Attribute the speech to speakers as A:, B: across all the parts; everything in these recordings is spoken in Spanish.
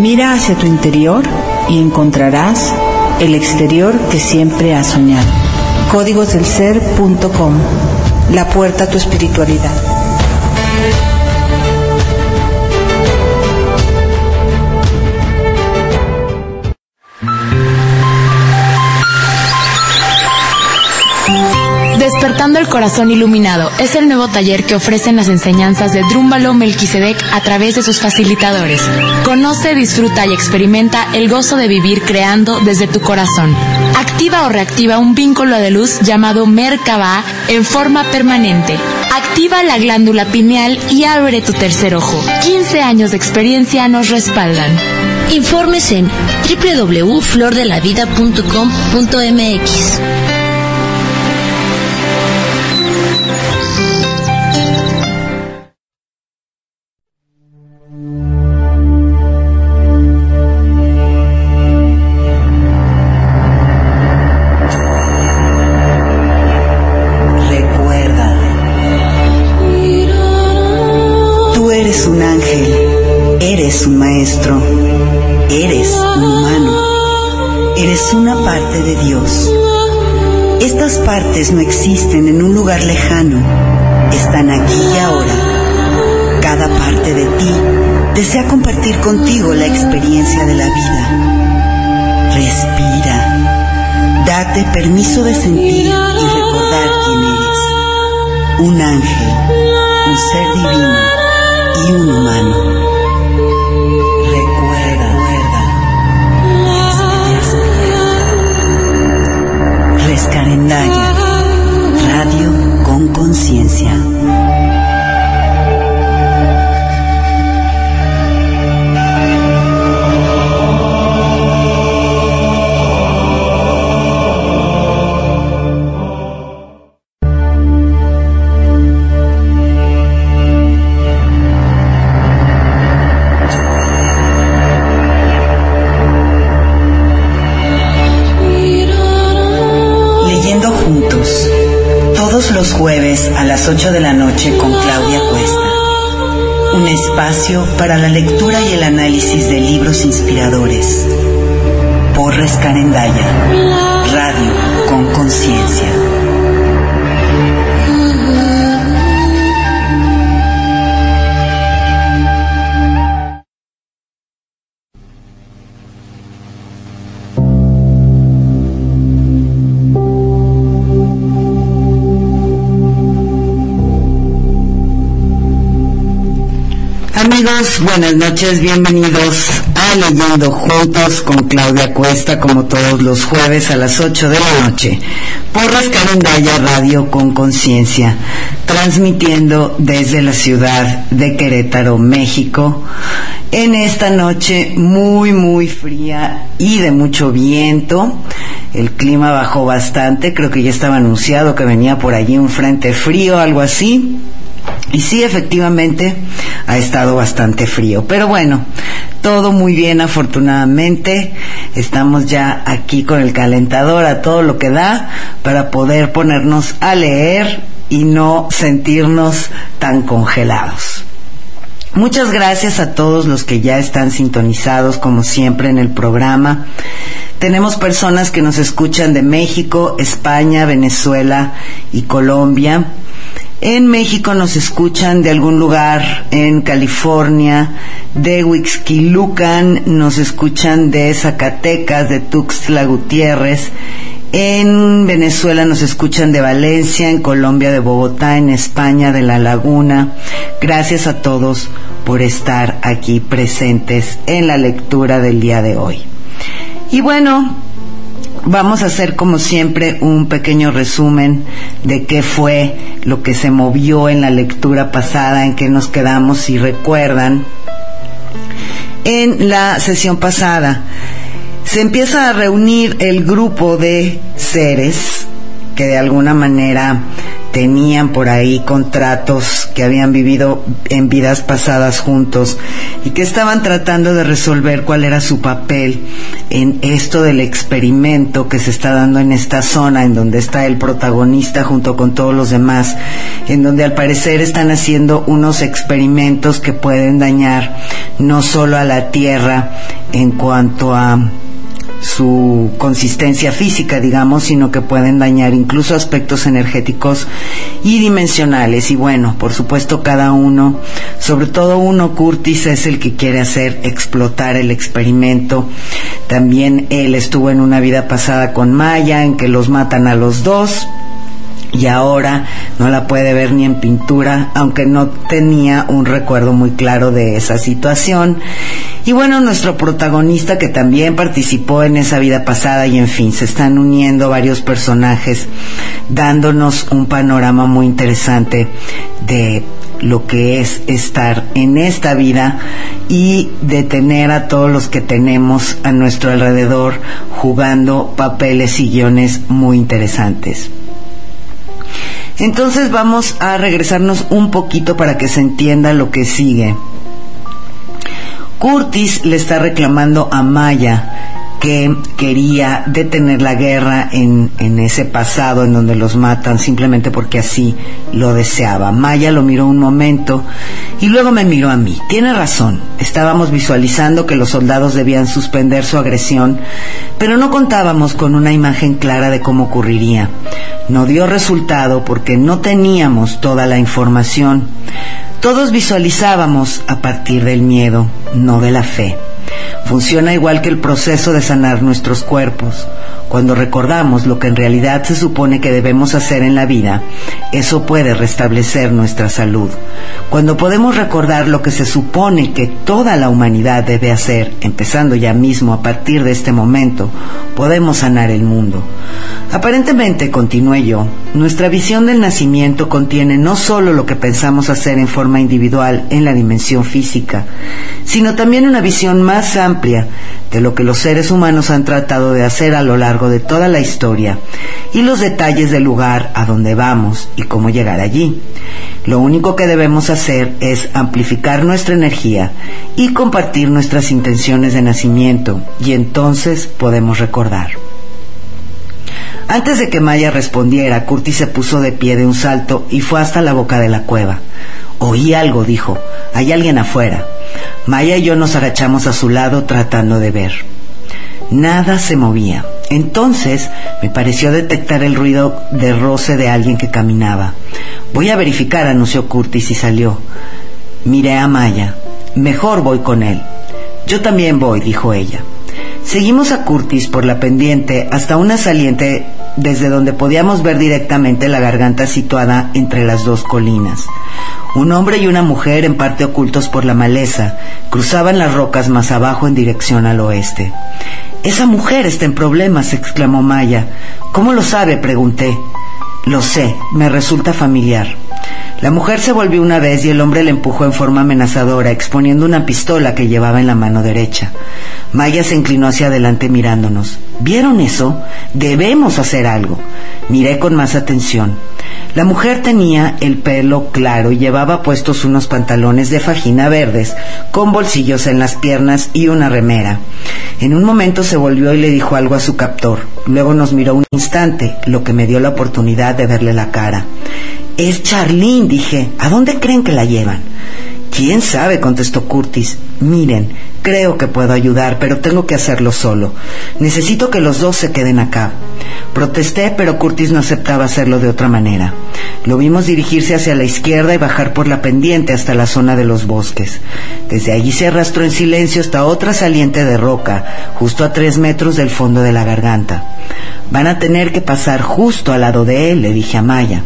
A: Mira hacia tu interior y encontrarás el exterior que siempre has soñado. Códigosdelser.com La puerta a tu espiritualidad.
B: Despertando el Corazón Iluminado es el nuevo taller que ofrecen las enseñanzas de Drúmbalo Melquisedec a través de sus facilitadores. Conoce, disfruta y experimenta el gozo de vivir creando desde tu corazón. Activa o reactiva un vínculo de luz llamado Merkaba en forma permanente. Activa la glándula pineal y abre tu tercer ojo. 15 años de experiencia nos respaldan.
C: Informes en www.flordelavida.com.mx.
A: eres una parte de Dios. Estas partes no existen en un lugar lejano, están aquí y ahora. Cada parte de ti desea compartir contigo la experiencia de la vida. Respira. Date permiso de sentir y recordar quién eres. Un ángel, un ser divino y un humano. Rescarendaya, radio con conciencia. Las 8 de la noche con Claudia Cuesta. Un espacio para la lectura y el análisis de libros inspiradores. Por Rescarendaya, radio con conciencia. Buenas noches, bienvenidos a Leyendo Juntos con Claudia Cuesta, como todos los jueves a las 8 de la noche, por Rescarendaya Radio con Conciencia, transmitiendo desde la ciudad de Querétaro, México, en esta noche muy, muy fría y de mucho viento. El clima bajó bastante, creo que ya estaba anunciado que venía por allí un frente frío, algo así. Y sí, efectivamente, ha estado bastante frío. Pero bueno, todo muy bien, afortunadamente. Estamos ya aquí con el calentador a todo lo que da para poder ponernos a leer y no sentirnos tan congelados. Muchas gracias a todos los que ya están sintonizados, como siempre, en el programa. Tenemos personas que nos escuchan de México, España, Venezuela y Colombia. En México nos escuchan de algún lugar en California, de Huixquilucan, nos escuchan de Zacatecas, de Tuxtla Gutiérrez. En Venezuela nos escuchan de Valencia, en Colombia de Bogotá, en España de La Laguna. Gracias a todos por estar aquí presentes en la lectura del día de hoy. Y bueno, vamos a hacer como siempre un pequeño resumen de qué fue lo que se movió en la lectura pasada, en qué nos quedamos, si recuerdan. En la sesión pasada se empieza a reunir el grupo de seres que de alguna manera tenían por ahí contratos que habían vivido en vidas pasadas juntos y que estaban tratando de resolver cuál era su papel en esto del experimento que se está dando en esta zona, en donde está el protagonista junto con todos los demás, en donde al parecer están haciendo unos experimentos que pueden dañar no solo a la Tierra en cuanto a su consistencia física, digamos, sino que pueden dañar incluso aspectos energéticos y dimensionales. Y bueno, por supuesto cada uno, sobre todo uno, Curtis, es el que quiere hacer explotar el experimento. También él estuvo en una vida pasada con Maya, en que los matan a los dos y ahora no la puede ver ni en pintura, aunque no tenía un recuerdo muy claro de esa situación. Y bueno, nuestro protagonista que también participó en esa vida pasada y en fin, se están uniendo varios personajes dándonos un panorama muy interesante de lo que es estar en esta vida y de tener a todos los que tenemos a nuestro alrededor jugando papeles y guiones muy interesantes. Entonces vamos a regresarnos un poquito para que se entienda lo que sigue. Curtis le está reclamando a Maya que quería detener la guerra en, en, ese pasado en donde los matan simplemente porque así lo deseaba. Maya lo miró un momento y luego me miró a mí. Tiene razón, estábamos visualizando que los soldados debían suspender su agresión, pero no contábamos con una imagen clara de cómo ocurriría. No dio resultado porque no teníamos toda la información. Todos visualizábamos a partir del miedo, no de la fe. Funciona igual que el proceso de sanar nuestros cuerpos. Cuando recordamos lo que en realidad se supone que debemos hacer en la vida, eso puede restablecer nuestra salud. Cuando podemos recordar lo que se supone que toda la humanidad debe hacer, empezando ya mismo a partir de este momento, podemos sanar el mundo. Aparentemente, continué yo, nuestra visión del nacimiento contiene no solo lo que pensamos hacer en forma individual en la dimensión física, sino también una visión más amplia de lo que los seres humanos han tratado de hacer a lo largo de toda la historia y los detalles del lugar a donde vamos y cómo llegar allí. Lo único que debemos hacer es amplificar nuestra energía y compartir nuestras intenciones de nacimiento y entonces podemos recordar. Antes de que Maya respondiera, Curtis se puso de pie de un salto y fue hasta la boca de la cueva. Oí algo, dijo. Hay alguien afuera. Maya y yo nos agachamos a su lado tratando de ver. Nada se movía. Entonces me pareció detectar el ruido de roce de alguien que caminaba. Voy a verificar, anunció Curtis y salió. Miré a Maya. Mejor voy con él. Yo también voy, dijo ella. Seguimos a Curtis por la pendiente hasta una saliente desde donde podíamos ver directamente la garganta situada entre las dos colinas. Un hombre y una mujer, en parte ocultos por la maleza, cruzaban las rocas más abajo en dirección al oeste. Esa mujer está en problemas, exclamó Maya. ¿Cómo lo sabe? pregunté. Lo sé, me resulta familiar. La mujer se volvió una vez y el hombre le empujó en forma amenazadora, exponiendo una pistola que llevaba en la mano derecha. Maya se inclinó hacia adelante mirándonos. ¿Vieron eso? Debemos hacer algo. Miré con más atención. La mujer tenía el pelo claro y llevaba puestos unos pantalones de fajina verdes, con bolsillos en las piernas y una remera. En un momento se volvió y le dijo algo a su captor. Luego nos miró un instante, lo que me dio la oportunidad de verle la cara. Es Charlene, dije. ¿A dónde creen que la llevan? ¿Quién sabe? contestó Curtis. Miren, creo que puedo ayudar, pero tengo que hacerlo solo. Necesito que los dos se queden acá. Protesté, pero Curtis no aceptaba hacerlo de otra manera. Lo vimos dirigirse hacia la izquierda y bajar por la pendiente hasta la zona de los bosques. Desde allí se arrastró en silencio hasta otra saliente de roca, justo a tres metros del fondo de la garganta. Van a tener que pasar justo al lado de él, le dije a Maya.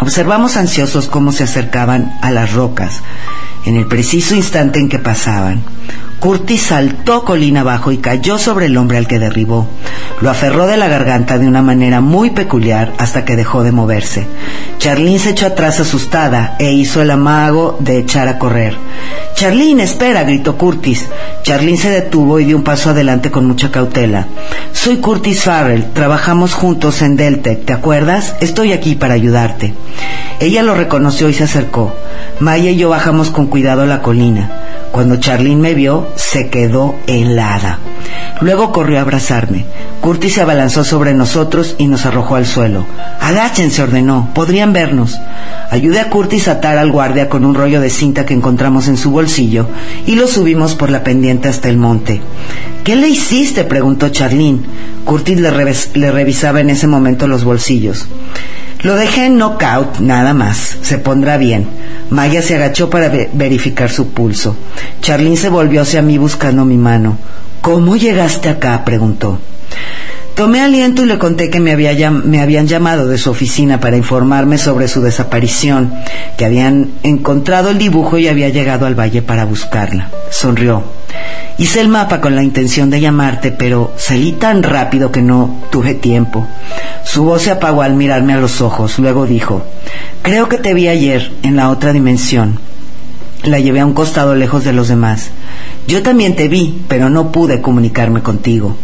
A: Observamos ansiosos cómo se acercaban a las rocas, en el preciso instante en que pasaban. Curtis saltó colina abajo y cayó sobre el hombre al que derribó. Lo aferró de la garganta de una manera muy peculiar hasta que dejó de moverse. Charlene se echó atrás asustada e hizo el amago de echar a correr. Charlene, espera, gritó Curtis. Charlene se detuvo y dio un paso adelante con mucha cautela. Soy Curtis Farrell, trabajamos juntos en Deltec, ¿te acuerdas? Estoy aquí para ayudarte. Ella lo reconoció y se acercó. Maya y yo bajamos con cuidado la colina. Cuando Charlene me vio, se quedó helada. Luego corrió a abrazarme. Curtis se abalanzó sobre nosotros y nos arrojó al suelo. Agáchense, ordenó. Podrían vernos. Ayudé a Curtis a atar al guardia con un rollo de cinta que encontramos en su bolsillo y lo subimos por la pendiente hasta el monte. ¿Qué le hiciste? preguntó Charlene. Curtis le, le revisaba en ese momento los bolsillos. Lo dejé en knockout, nada más. Se pondrá bien. Maya se agachó para verificar su pulso. Charlene se volvió hacia mí buscando mi mano. ¿Cómo llegaste acá? preguntó. Tomé aliento y le conté que me, había, me habían llamado de su oficina para informarme sobre su desaparición, que habían encontrado el dibujo y había llegado al valle para buscarla. Sonrió. Hice el mapa con la intención de llamarte, pero salí tan rápido que no tuve tiempo. Su voz se apagó al mirarme a los ojos. Luego dijo, creo que te vi ayer en la otra dimensión. La llevé a un costado lejos de los demás. Yo también te vi, pero no pude comunicarme contigo.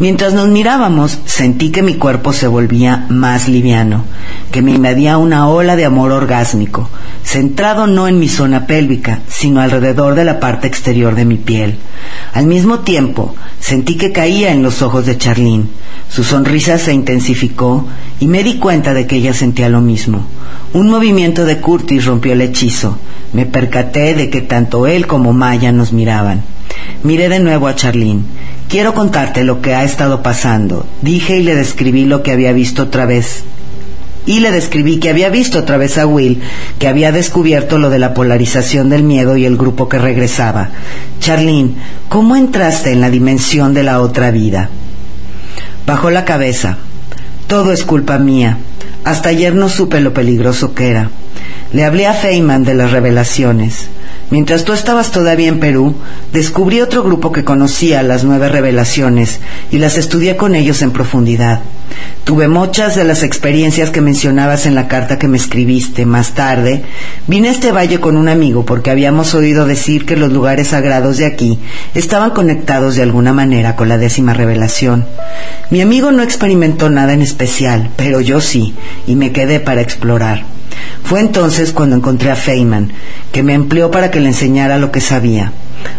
A: Mientras nos mirábamos, sentí que mi cuerpo se volvía más liviano, que me invadía una ola de amor orgásmico, centrado no en mi zona pélvica, sino alrededor de la parte exterior de mi piel. Al mismo tiempo, sentí que caía en los ojos de Charlene. Su sonrisa se intensificó y me di cuenta de que ella sentía lo mismo. Un movimiento de Curtis rompió el hechizo. Me percaté de que tanto él como Maya nos miraban. Miré de nuevo a Charlene. Quiero contarte lo que ha estado pasando. Dije y le describí lo que había visto otra vez. Y le describí que había visto otra vez a Will, que había descubierto lo de la polarización del miedo y el grupo que regresaba. Charlene, ¿cómo entraste en la dimensión de la otra vida? Bajó la cabeza. Todo es culpa mía. Hasta ayer no supe lo peligroso que era. Le hablé a Feynman de las revelaciones. Mientras tú estabas todavía en Perú, descubrí otro grupo que conocía las nueve revelaciones y las estudié con ellos en profundidad. Tuve muchas de las experiencias que mencionabas en la carta que me escribiste. Más tarde, vine a este valle con un amigo porque habíamos oído decir que los lugares sagrados de aquí estaban conectados de alguna manera con la décima revelación. Mi amigo no experimentó nada en especial, pero yo sí, y me quedé para explorar. Fue entonces cuando encontré a Feynman, que me empleó para que le enseñara lo que sabía.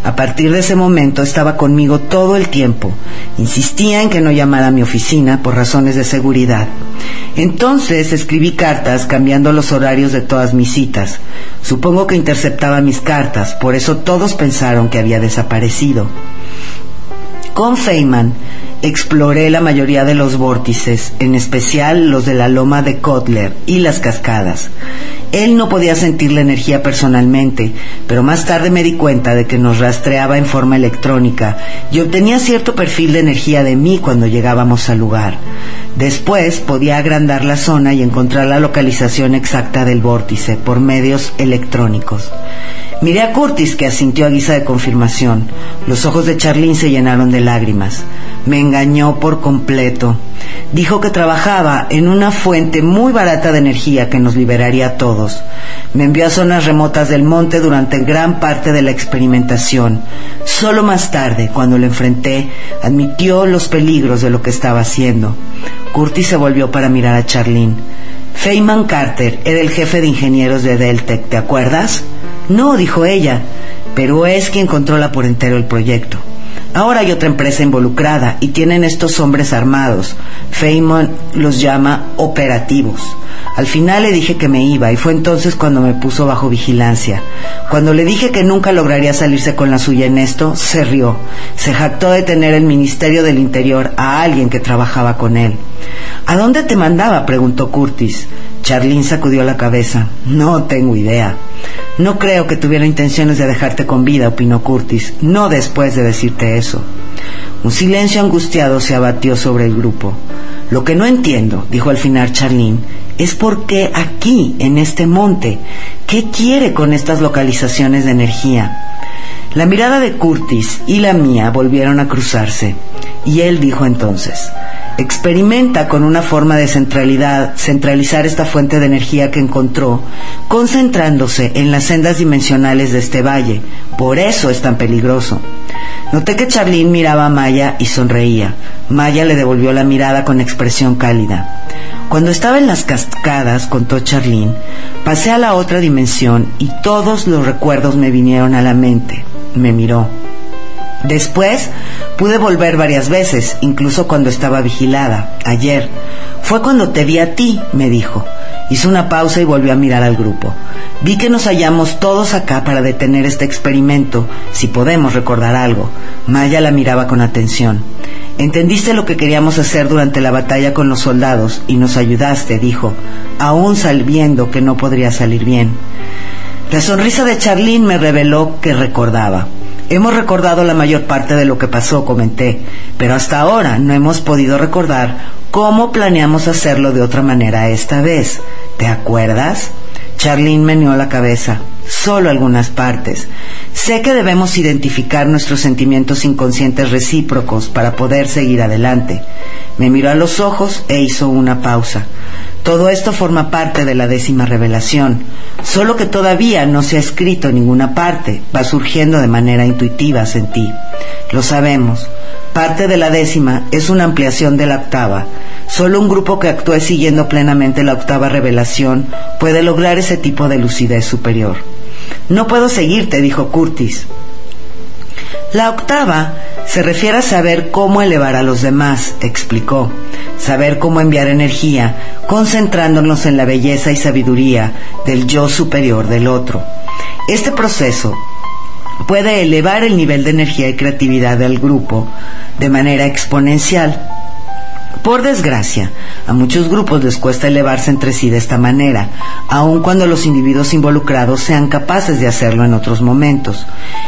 A: A partir de ese momento estaba conmigo todo el tiempo. Insistía en que no llamara a mi oficina por razones de seguridad. Entonces escribí cartas cambiando los horarios de todas mis citas. Supongo que interceptaba mis cartas, por eso todos pensaron que había desaparecido. Con Feynman exploré la mayoría de los vórtices, en especial los de la loma de Kotler y las cascadas. Él no podía sentir la energía personalmente, pero más tarde me di cuenta de que nos rastreaba en forma electrónica y obtenía cierto perfil de energía de mí cuando llegábamos al lugar. Después podía agrandar la zona y encontrar la localización exacta del vórtice por medios electrónicos. Miré a Curtis, que asintió a guisa de confirmación. Los ojos de Charlene se llenaron de lágrimas. Me engañó por completo. Dijo que trabajaba en una fuente muy barata de energía que nos liberaría a todos. Me envió a zonas remotas del monte durante gran parte de la experimentación. Solo más tarde, cuando lo enfrenté, admitió los peligros de lo que estaba haciendo. Curtis se volvió para mirar a Charlene. Feynman Carter era el jefe de ingenieros de Deltec, ¿te acuerdas? No, dijo ella, pero es quien controla por entero el proyecto. Ahora hay otra empresa involucrada y tienen estos hombres armados. Feynman los llama operativos. Al final le dije que me iba y fue entonces cuando me puso bajo vigilancia. Cuando le dije que nunca lograría salirse con la suya en esto, se rió. Se jactó de tener el Ministerio del Interior a alguien que trabajaba con él. ¿A dónde te mandaba? preguntó Curtis. Charlene sacudió la cabeza. No tengo idea. No creo que tuviera intenciones de dejarte con vida, opinó Curtis, no después de decirte eso. Un silencio angustiado se abatió sobre el grupo. Lo que no entiendo, dijo al final Charlene, es por qué aquí, en este monte, ¿qué quiere con estas localizaciones de energía? La mirada de Curtis y la mía volvieron a cruzarse, y él dijo entonces, experimenta con una forma de centralizar esta fuente de energía que encontró, concentrándose en las sendas dimensionales de este valle. Por eso es tan peligroso. Noté que Charlene miraba a Maya y sonreía. Maya le devolvió la mirada con expresión cálida. Cuando estaba en las cascadas, contó Charlene, pasé a la otra dimensión y todos los recuerdos me vinieron a la mente me miró. Después pude volver varias veces, incluso cuando estaba vigilada. Ayer. Fue cuando te vi a ti, me dijo. Hizo una pausa y volvió a mirar al grupo. Vi que nos hallamos todos acá para detener este experimento, si podemos recordar algo. Maya la miraba con atención. Entendiste lo que queríamos hacer durante la batalla con los soldados y nos ayudaste, dijo, aún sabiendo que no podría salir bien. La sonrisa de Charlene me reveló que recordaba. Hemos recordado la mayor parte de lo que pasó, comenté, pero hasta ahora no hemos podido recordar cómo planeamos hacerlo de otra manera esta vez. ¿Te acuerdas? Charlene meneó la cabeza. Solo algunas partes. Sé que debemos identificar nuestros sentimientos inconscientes recíprocos para poder seguir adelante. Me miró a los ojos e hizo una pausa. Todo esto forma parte de la décima revelación, solo que todavía no se ha escrito en ninguna parte, va surgiendo de manera intuitiva en ti. Lo sabemos. Parte de la décima es una ampliación de la octava. Solo un grupo que actúe siguiendo plenamente la octava revelación puede lograr ese tipo de lucidez superior. No puedo seguirte, dijo Curtis. La octava se refiere a saber cómo elevar a los demás, explicó, saber cómo enviar energía, concentrándonos en la belleza y sabiduría del yo superior del otro. Este proceso puede elevar el nivel de energía y creatividad del grupo de manera exponencial. Por desgracia, a muchos grupos les cuesta elevarse entre sí de esta manera, aun cuando los individuos involucrados sean capaces de hacerlo en otros momentos.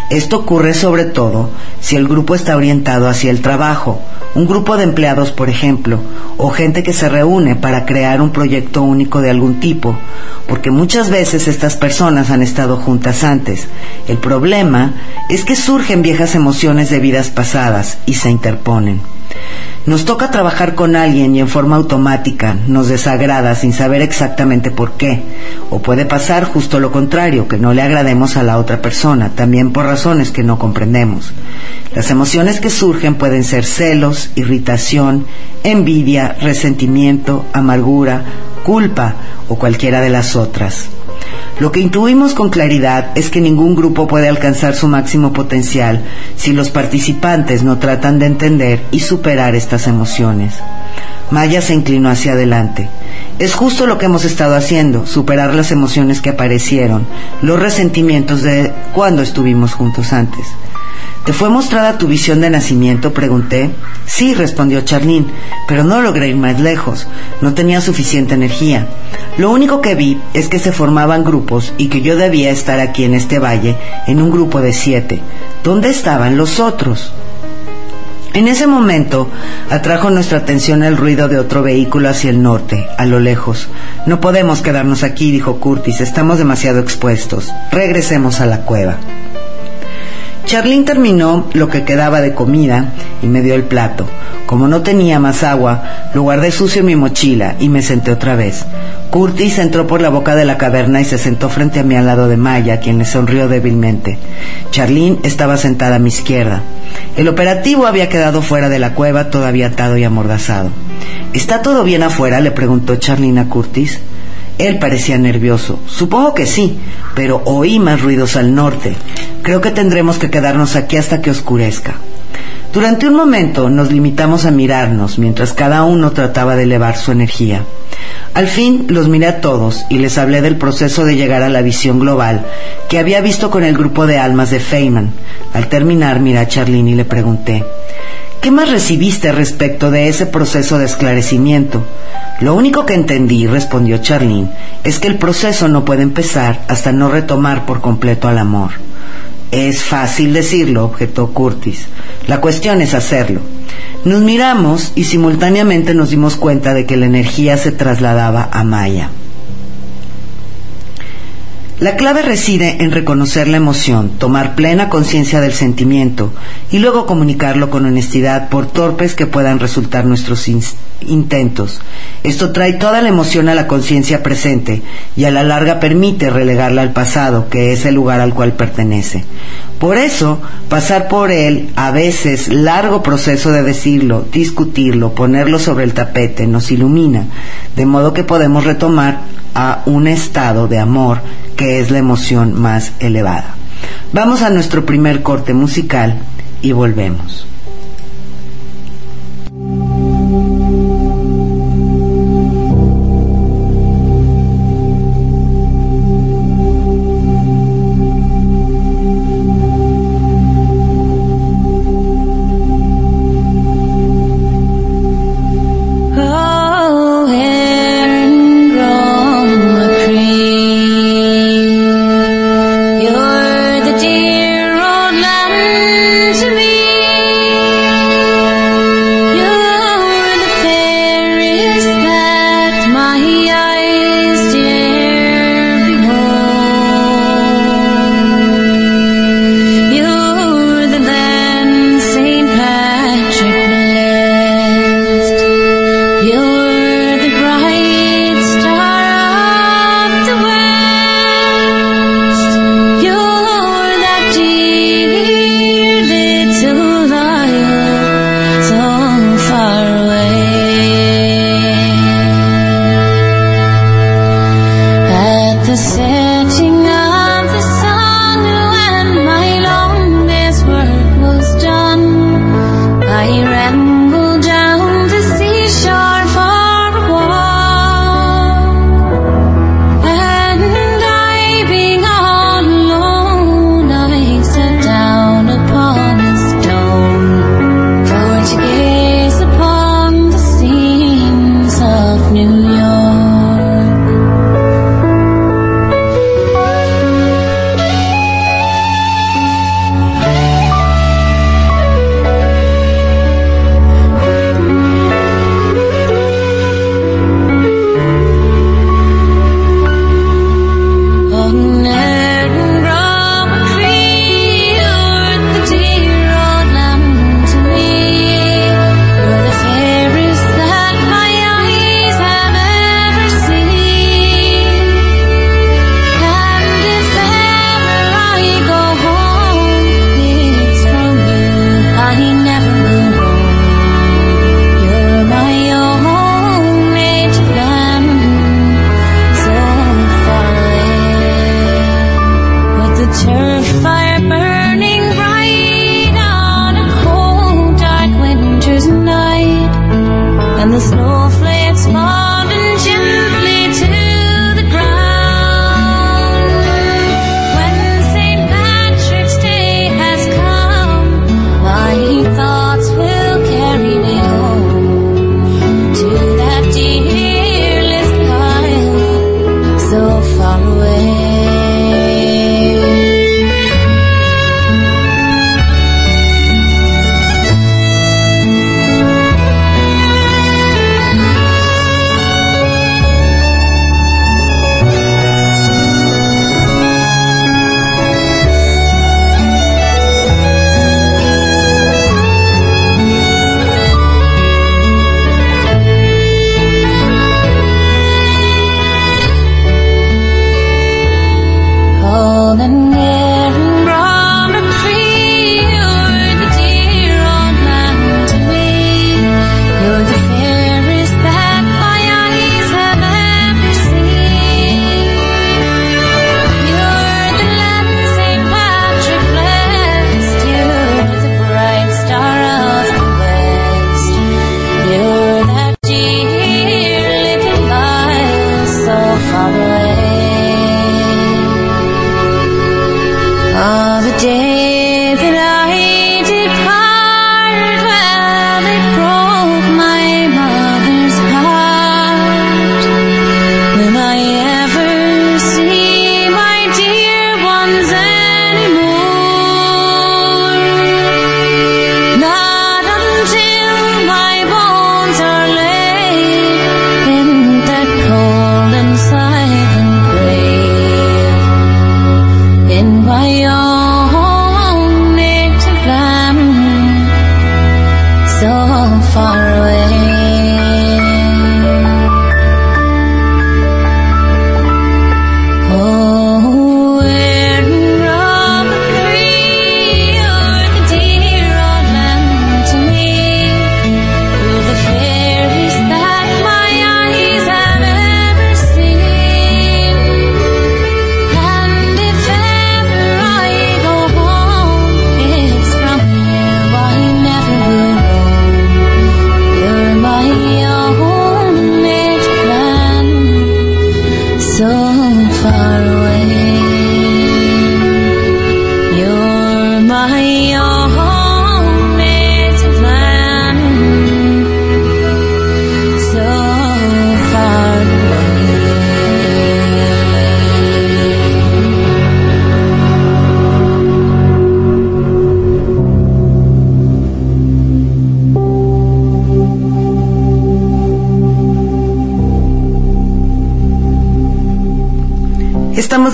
A: Esto ocurre sobre todo si el grupo está orientado hacia el trabajo, un grupo de empleados, por ejemplo, o gente que se reúne para crear un proyecto único de algún tipo, porque muchas veces estas personas han estado juntas antes. El problema es que surgen viejas emociones de vidas pasadas y se interponen. Nos toca trabajar con alguien y en forma automática nos desagrada sin saber exactamente por qué. O puede pasar justo lo contrario, que no le agrademos a la otra persona, también por razones que no comprendemos. Las emociones que surgen pueden ser celos, irritación, envidia, resentimiento, amargura, culpa o cualquiera de las otras. Lo que intuimos con claridad es que ningún grupo puede alcanzar su máximo potencial si los participantes no tratan de entender y superar estas emociones. Maya se inclinó hacia adelante. Es justo lo que hemos estado haciendo, superar las emociones que aparecieron, los resentimientos de cuando estuvimos juntos antes. ¿Te fue mostrada tu visión de nacimiento? Pregunté. Sí, respondió Charlene, pero no logré ir más lejos. No tenía suficiente energía. Lo único que vi es que se formaban grupos y que yo debía estar aquí en este valle en un grupo de siete. ¿Dónde estaban los otros? En ese momento atrajo nuestra atención el ruido de otro vehículo hacia el norte, a lo lejos. No podemos quedarnos aquí, dijo Curtis, estamos demasiado expuestos. Regresemos a la cueva. Charlene terminó lo que quedaba de comida y me dio el plato. Como no tenía más agua, lo guardé sucio en mi mochila y me senté otra vez. Curtis entró por la boca de la caverna y se sentó frente a mí al lado de Maya, quien le sonrió débilmente. Charlene estaba sentada a mi izquierda. El operativo había quedado fuera de la cueva, todavía atado y amordazado. ¿Está todo bien afuera? le preguntó Charlene a Curtis. Él parecía nervioso. Supongo que sí, pero oí más ruidos al norte. Creo que tendremos que quedarnos aquí hasta que oscurezca. Durante un momento nos limitamos a mirarnos mientras cada uno trataba de elevar su energía. Al fin los miré a todos y les hablé del proceso de llegar a la visión global que había visto con el grupo de almas de Feynman. Al terminar miré a Charlene y le pregunté, ¿qué más recibiste respecto de ese proceso de esclarecimiento? Lo único que entendí, respondió Charlene, es que el proceso no puede empezar hasta no retomar por completo al amor. Es fácil decirlo, objetó Curtis. La cuestión es hacerlo. Nos miramos y simultáneamente nos dimos cuenta de que la energía se trasladaba a Maya.
D: La clave reside en reconocer la emoción, tomar plena conciencia del sentimiento y luego comunicarlo con honestidad por torpes que puedan resultar nuestros intentos. Esto trae toda la emoción a la conciencia presente y a la larga permite relegarla al pasado, que es el lugar al cual pertenece. Por eso, pasar por él, a veces largo proceso de decirlo, discutirlo, ponerlo sobre el tapete, nos ilumina, de modo que podemos retomar a un estado de amor que es la emoción más elevada. Vamos a nuestro primer corte musical y volvemos.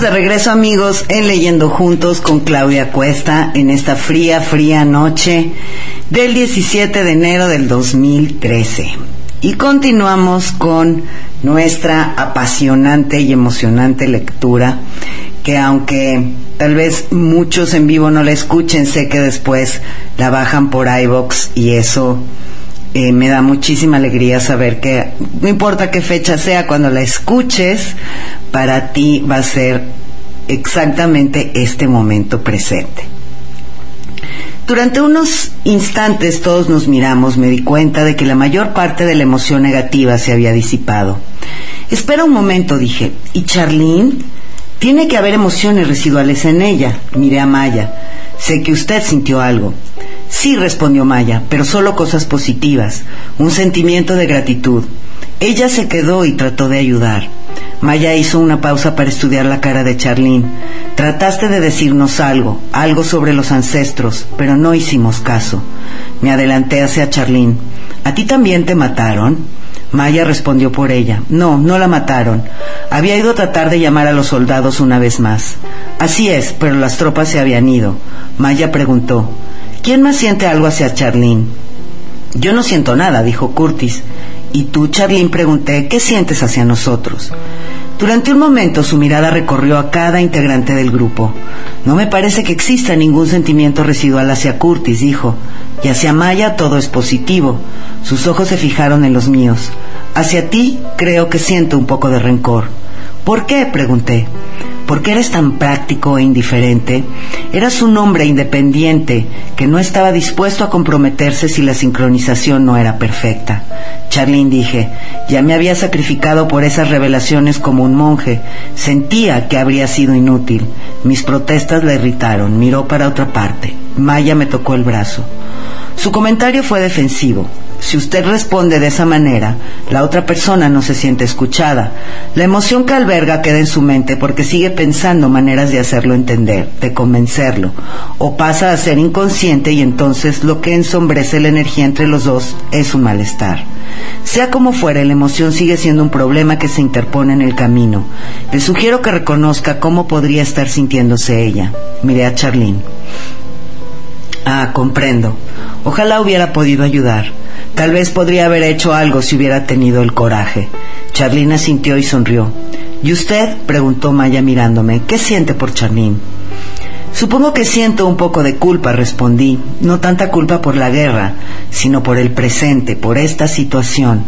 A: De regreso amigos en Leyendo Juntos con Claudia Cuesta en esta fría, fría noche del 17 de enero del 2013. Y continuamos con nuestra apasionante y emocionante lectura que aunque tal vez muchos en vivo no la escuchen, sé que después la bajan por iBox y eso me da muchísima alegría saber que no importa qué fecha sea, cuando la escuches, para ti va a ser exactamente este momento presente. Durante unos instantes todos nos miramos, me di cuenta de que la mayor parte de la emoción negativa se había disipado. Espera un momento, dije. ¿Y Charlene? Tiene que haber emociones residuales en ella. Miré a Maya. Sé que usted sintió algo. Sí, respondió Maya, pero solo cosas positivas, un sentimiento de gratitud. Ella se quedó y trató de ayudar. Maya hizo una pausa para estudiar la cara de Charlene. Trataste de decirnos algo, algo sobre los ancestros, pero no hicimos caso. Me adelanté hacia Charlene. ¿A ti también te mataron? Maya respondió por ella. No, no la mataron. Había ido a tratar de llamar a los soldados una vez más. Así es, pero las tropas se habían ido. Maya preguntó. ¿Quién más siente algo hacia Charlene? Yo no siento nada, dijo Curtis. Y tú, Charlene, pregunté, ¿qué sientes hacia nosotros? Durante un momento su mirada recorrió a cada integrante del grupo. No me parece que exista ningún sentimiento residual hacia Curtis, dijo. Y hacia Maya todo es positivo. Sus ojos se fijaron en los míos. Hacia ti creo que siento un poco de rencor. ¿Por qué? pregunté. ¿Por qué eres tan práctico e indiferente? Eras un hombre independiente que no estaba dispuesto a comprometerse si la sincronización no era perfecta. Charlene dije, ya me había sacrificado por esas revelaciones como un monje. Sentía que habría sido inútil. Mis protestas la irritaron. Miró para otra parte. Maya me tocó el brazo. Su comentario fue defensivo. Si usted responde de esa manera, la otra persona no se siente escuchada. La emoción que alberga queda en su mente porque sigue pensando maneras de hacerlo entender, de convencerlo, o pasa a ser inconsciente y entonces lo que ensombrece la energía entre los dos es un malestar. Sea como fuere, la emoción sigue siendo un problema que se interpone en el camino. Le sugiero que reconozca cómo podría estar sintiéndose ella. Miré a Charlene. Ah, comprendo. Ojalá hubiera podido ayudar. Tal vez podría haber hecho algo si hubiera tenido el coraje. Charlina sintió y sonrió. ¿Y usted? preguntó Maya mirándome. ¿Qué siente por Charlene? Supongo que siento un poco de culpa, respondí, no tanta culpa por la guerra, sino por el presente, por esta situación.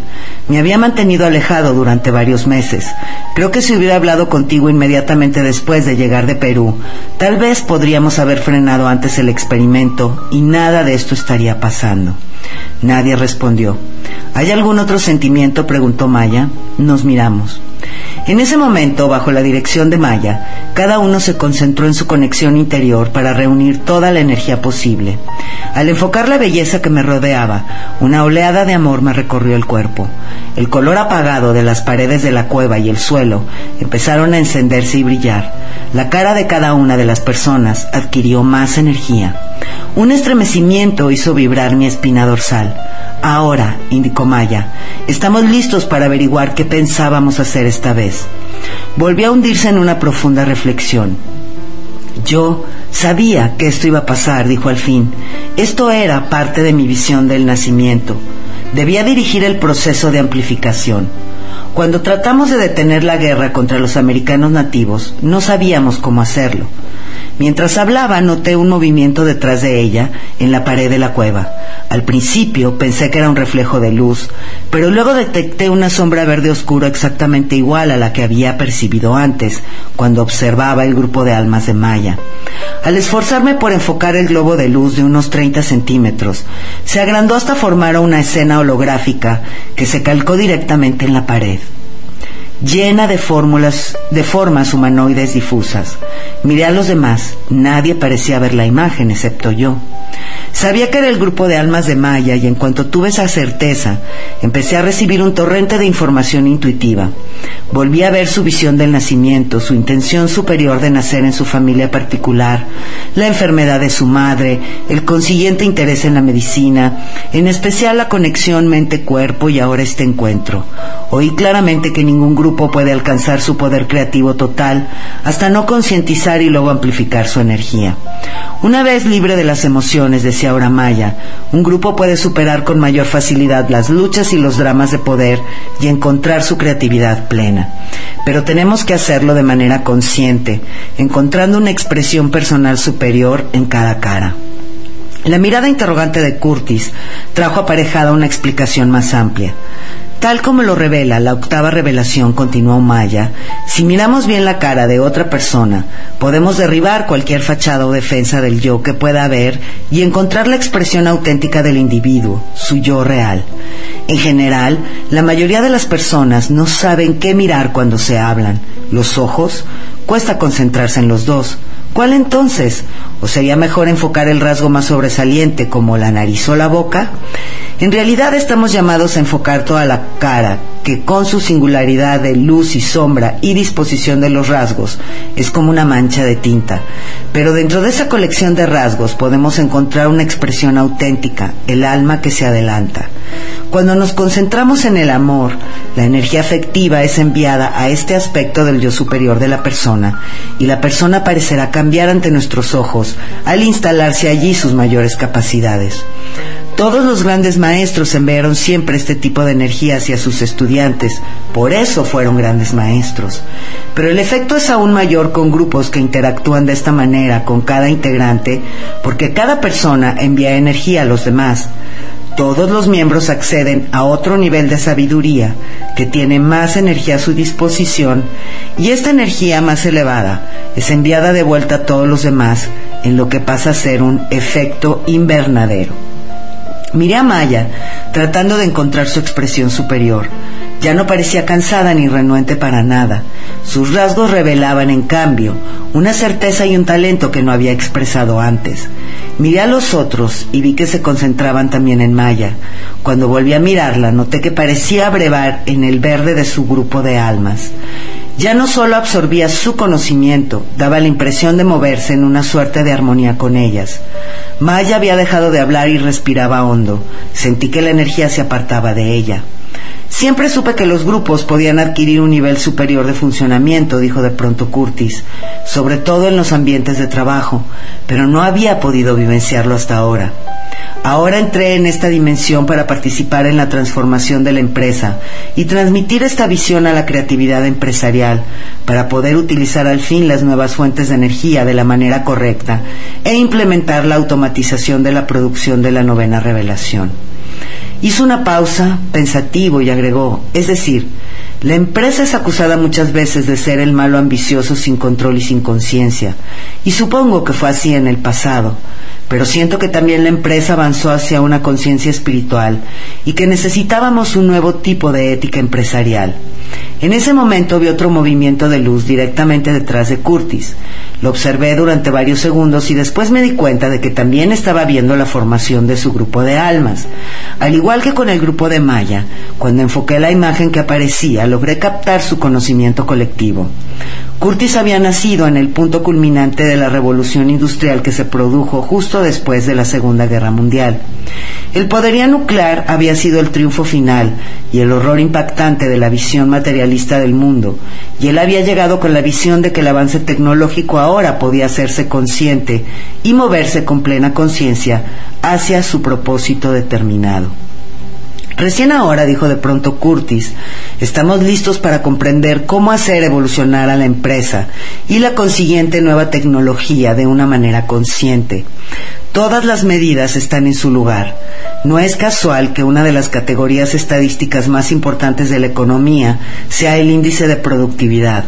A: Me había mantenido alejado durante varios meses. Creo que si hubiera hablado contigo inmediatamente después de llegar de Perú, tal vez podríamos haber frenado antes el experimento y nada de esto estaría pasando. Nadie respondió. ¿Hay algún otro sentimiento? preguntó Maya. Nos miramos. En ese momento, bajo la dirección de Maya, cada uno se concentró en su conexión interior para reunir toda la energía posible. Al enfocar la belleza que me rodeaba, una oleada de amor me recorrió el cuerpo. El color apagado de las paredes de la cueva y el suelo empezaron a encenderse y brillar. La cara de cada una de las personas adquirió más energía. Un estremecimiento hizo vibrar mi espina dorsal. Ahora, indicó Maya, estamos listos para averiguar qué pensábamos hacer esta vez. Volvió a hundirse en una profunda reflexión. Yo Sabía que esto iba a pasar, dijo al fin. Esto era parte de mi visión del nacimiento. Debía dirigir el proceso de amplificación. Cuando tratamos de detener la guerra contra los americanos nativos, no sabíamos cómo hacerlo. Mientras hablaba, noté un movimiento detrás de ella, en la pared de la cueva. Al principio pensé que era un reflejo de luz, pero luego detecté una sombra verde oscuro exactamente igual a la que había percibido antes, cuando observaba el grupo de almas de Maya. Al esforzarme por enfocar el globo de luz de unos 30 centímetros, se agrandó hasta formar una escena holográfica que se calcó directamente en la pared llena de fórmulas, de formas humanoides difusas. Miré a los demás, nadie parecía ver la imagen excepto yo. Sabía que era el grupo de almas de Maya y en cuanto tuve esa certeza, empecé a recibir un torrente de información intuitiva. Volví a ver su visión del nacimiento, su intención superior de nacer en su familia particular, la enfermedad de su madre, el consiguiente interés en la medicina, en especial la conexión mente-cuerpo y ahora este encuentro. Oí claramente que ningún grupo puede alcanzar su poder creativo total hasta no concientizar y luego amplificar su energía. Una vez libre de las emociones, decía ahora Maya, un grupo puede superar con mayor facilidad las luchas y los dramas de poder y encontrar su creatividad plena. Pero tenemos que hacerlo de manera consciente, encontrando una expresión personal superior en cada cara. La mirada interrogante de Curtis trajo aparejada una explicación más amplia. Tal como lo revela la octava revelación, continuó Maya, si miramos bien la cara de otra persona, podemos derribar cualquier fachada o defensa del yo que pueda haber y encontrar la expresión auténtica del individuo, su yo real. En general, la mayoría de las personas no saben qué mirar cuando se hablan. Los ojos, cuesta concentrarse en los dos. ¿Cuál entonces? ¿O sería mejor enfocar el rasgo más sobresaliente como la nariz o la boca? En realidad estamos llamados a enfocar toda la cara, que con su singularidad de luz y sombra y disposición de los rasgos es como una mancha de tinta. Pero dentro de esa colección de rasgos podemos encontrar una expresión auténtica, el alma que se adelanta. Cuando nos concentramos en el amor, la energía afectiva es enviada a este aspecto del yo superior de la persona y la persona parecerá cambiar ante nuestros ojos al instalarse allí sus mayores capacidades. Todos los grandes maestros enviaron siempre este tipo de energía hacia sus estudiantes, por eso fueron grandes maestros. Pero el efecto es aún mayor con grupos que interactúan de esta manera con cada integrante, porque cada persona envía energía a los demás. Todos los miembros acceden a otro nivel de sabiduría que tiene más energía a su disposición y esta energía más elevada es enviada de vuelta a todos los demás en lo que pasa a ser un efecto invernadero. Miré a Maya, tratando de encontrar su expresión superior. Ya no parecía cansada ni renuente para nada. Sus rasgos revelaban, en cambio, una certeza y un talento que no había expresado antes. Miré a los otros y vi que se concentraban también en Maya. Cuando volví a mirarla, noté que parecía brevar en el verde de su grupo de almas. Ya no solo absorbía su conocimiento, daba la impresión de moverse en una suerte de armonía con ellas. Maya había dejado de hablar y respiraba hondo. Sentí que la energía se apartaba de ella. Siempre supe que los grupos podían adquirir un nivel superior de funcionamiento, dijo de pronto Curtis, sobre todo en los ambientes de trabajo, pero no había podido vivenciarlo hasta ahora. Ahora entré en esta dimensión para participar en la transformación de la empresa y transmitir esta visión a la creatividad empresarial para poder utilizar al fin las nuevas fuentes de energía de la manera correcta e implementar la automatización de la producción de la novena revelación. Hizo una pausa, pensativo, y agregó, es decir, la empresa es acusada muchas veces de ser el malo ambicioso sin control y sin conciencia, y supongo que fue así en el pasado, pero siento que también la empresa avanzó hacia una conciencia espiritual y que necesitábamos un nuevo tipo de ética empresarial. En ese momento vi otro movimiento de luz directamente detrás de Curtis. Lo observé durante varios segundos y después me di cuenta de que también estaba viendo la formación de su grupo de almas. Al igual que con el grupo de Maya, cuando enfoqué la imagen que aparecía, logré captar su conocimiento colectivo. Curtis había nacido en el punto culminante de la revolución industrial que se produjo justo después de la Segunda Guerra Mundial. El poderío nuclear había sido el triunfo final y el horror impactante de la visión materialista del mundo, y él había llegado con la visión de que el avance tecnológico ahora podía hacerse consciente y moverse con plena conciencia hacia su propósito determinado. Recién ahora, dijo de pronto Curtis, estamos listos para comprender cómo hacer evolucionar a la empresa y la consiguiente nueva tecnología de una manera consciente. Todas las medidas están en su lugar. No es casual que una de las categorías estadísticas más importantes de la economía sea el índice de productividad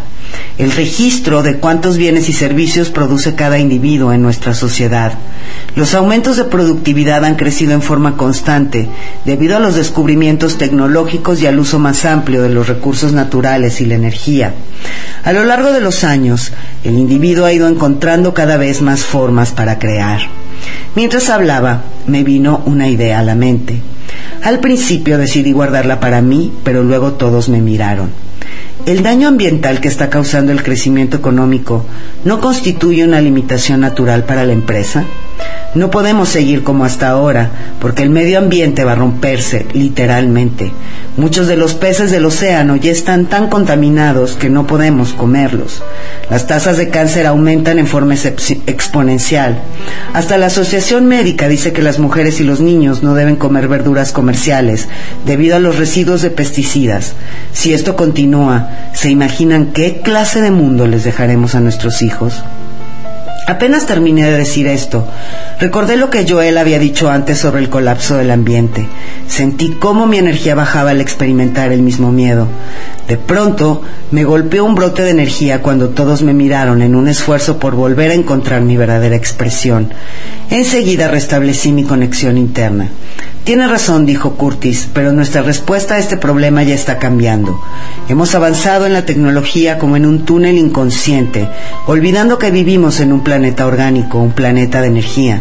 A: el registro de cuántos bienes y servicios produce cada individuo en nuestra sociedad. Los aumentos de productividad han crecido en forma constante debido a los descubrimientos tecnológicos y al uso más amplio de los recursos naturales y la energía. A lo largo de los años, el individuo ha ido encontrando cada vez más formas para crear. Mientras hablaba, me vino una idea a la mente. Al principio decidí guardarla para mí, pero luego todos me miraron. El daño ambiental que está causando el crecimiento económico no constituye una limitación natural para la empresa. No podemos seguir como hasta ahora, porque el medio ambiente va a romperse, literalmente. Muchos de los peces del océano ya están tan contaminados que no podemos comerlos. Las tasas de cáncer aumentan en forma exponencial. Hasta la Asociación Médica dice que las mujeres y los niños no deben comer verduras comerciales debido a los residuos de pesticidas. Si esto continúa, ¿se imaginan qué clase de mundo les dejaremos a nuestros hijos? Apenas terminé de decir esto, recordé lo que Joel había dicho antes sobre el colapso del ambiente. Sentí cómo mi energía bajaba al experimentar el mismo miedo. De pronto me golpeó un brote de energía cuando todos me miraron en un esfuerzo por volver a encontrar mi verdadera expresión. Enseguida restablecí mi conexión interna. Tiene razón, dijo Curtis, pero nuestra respuesta a este problema ya está cambiando. Hemos avanzado en la tecnología como en un túnel inconsciente, olvidando que vivimos en un planeta orgánico, un planeta de energía.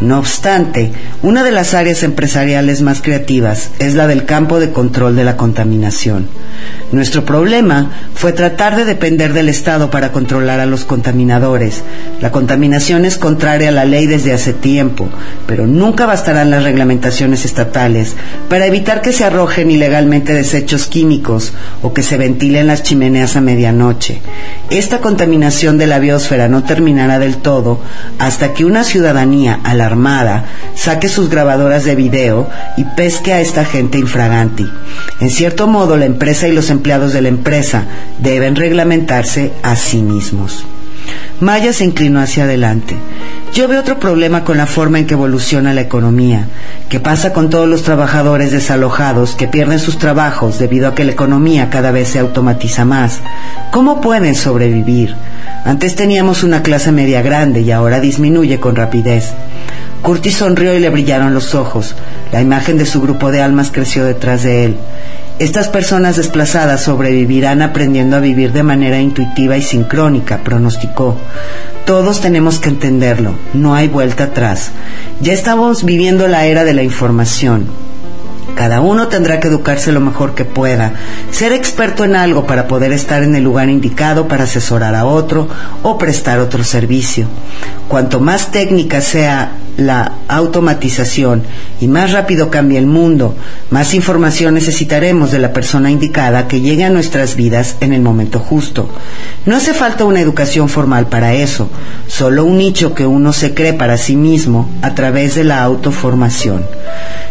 A: No obstante, una de las áreas empresariales más creativas es la del campo de control de la contaminación. Nuestro problema fue tratar de depender del Estado para controlar a los contaminadores. La contaminación es contraria a la ley desde hace tiempo, pero nunca bastarán las reglamentaciones estatales para evitar que se arrojen ilegalmente desechos químicos o que se ventilen las chimeneas a medianoche. Esta contaminación de la biosfera no terminará del todo hasta que una ciudadanía alarmada saque sus grabadoras de video y pesque a esta gente infraganti. En cierto modo, la empresa y los empleados de la empresa deben reglamentarse a sí mismos. Maya se inclinó hacia adelante. Yo veo otro problema con la forma en que evoluciona la economía. ¿Qué pasa con todos los trabajadores desalojados que pierden sus trabajos debido a que la economía cada vez se automatiza más? ¿Cómo pueden sobrevivir? Antes teníamos una clase media grande y ahora disminuye con rapidez. Curtis sonrió y le brillaron los ojos. La imagen de su grupo de almas creció detrás de él. Estas personas desplazadas sobrevivirán aprendiendo a vivir de manera intuitiva y sincrónica, pronosticó. Todos tenemos que entenderlo, no hay vuelta atrás. Ya estamos viviendo la era de la información. Cada uno tendrá que educarse lo mejor que pueda, ser experto en algo para poder estar en el lugar indicado para asesorar a otro o prestar otro servicio. Cuanto más técnica sea la automatización y más rápido cambie el mundo, más información necesitaremos de la persona indicada que llegue a nuestras vidas en el momento justo. No hace falta una educación formal para eso, solo un nicho que uno se cree para sí mismo a través de la autoformación.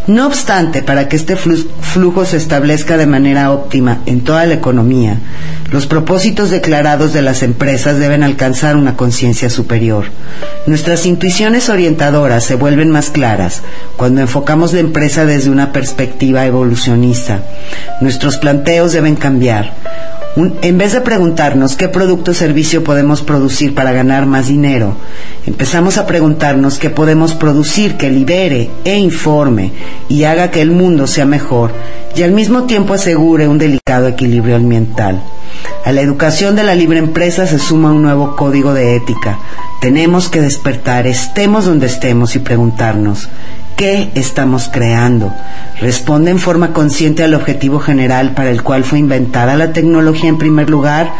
A: No obstante, para que este flujo se establezca de manera óptima en toda la economía, los propósitos declarados de las empresas deben alcanzar una conciencia superior. Nuestras intuiciones orientadoras se vuelven más claras cuando enfocamos la empresa desde una perspectiva evolucionista. Nuestros planteos deben cambiar en vez de preguntarnos qué producto o servicio podemos producir para ganar más dinero, empezamos a preguntarnos qué podemos producir que libere e informe y haga que el mundo sea mejor y al mismo tiempo asegure un delicado equilibrio ambiental. A la educación de la libre empresa se suma un nuevo código de ética. Tenemos que despertar, estemos donde estemos y preguntarnos, ¿Qué estamos creando? ¿Responde en forma consciente al objetivo general para el cual fue inventada la tecnología en primer lugar?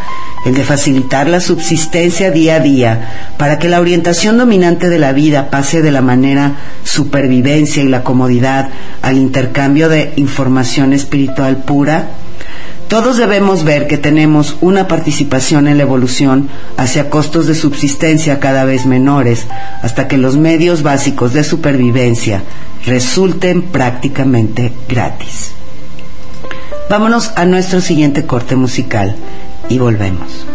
A: el de facilitar la subsistencia día a día para que la orientación dominante de la vida pase de la manera supervivencia y la comodidad al intercambio de información espiritual pura, todos debemos ver que tenemos una participación en la evolución hacia costos de subsistencia cada vez menores, hasta que los medios básicos de supervivencia resulten prácticamente gratis. Vámonos a nuestro siguiente corte musical y volvemos.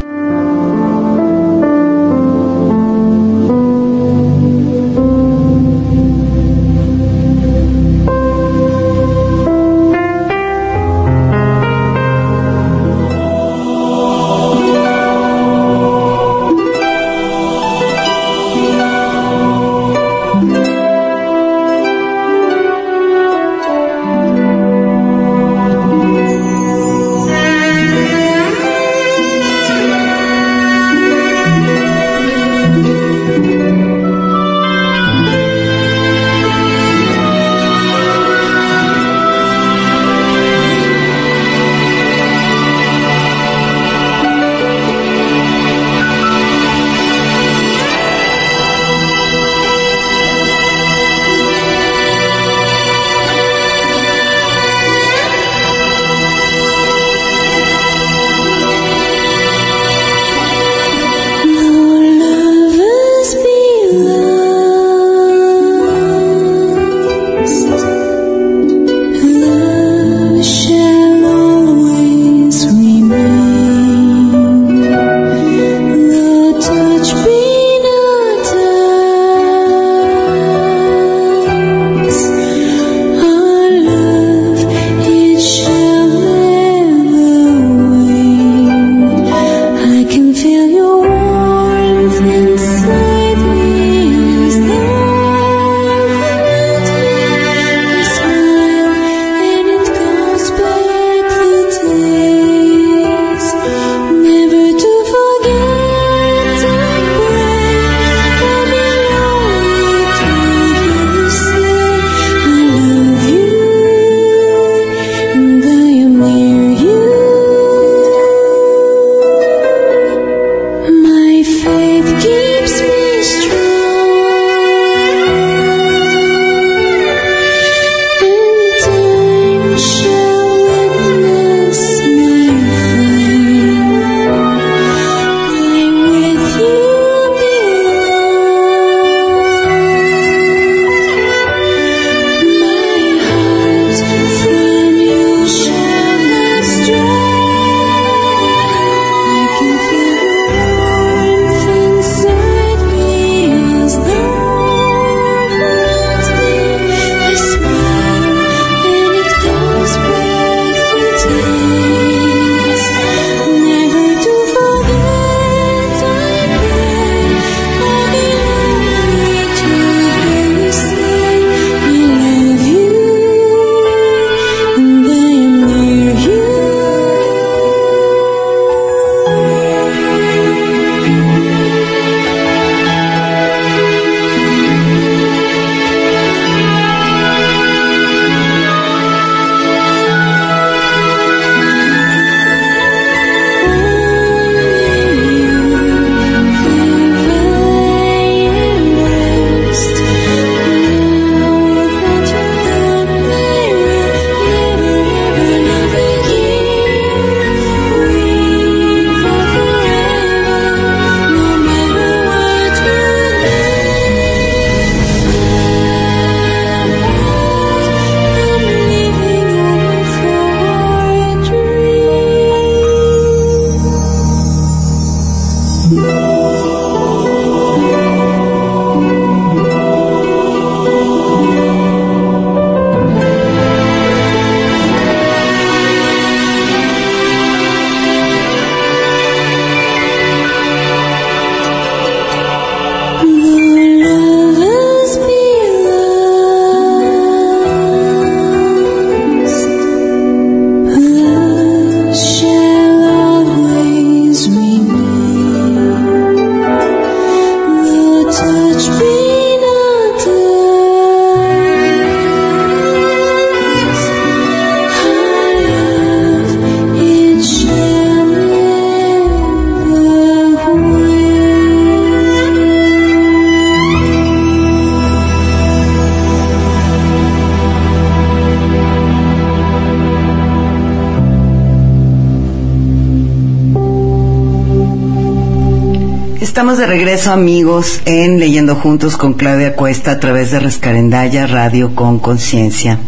A: Regreso amigos en Leyendo Juntos con Claudia Cuesta a través de Rescarendaya Radio con Conciencia.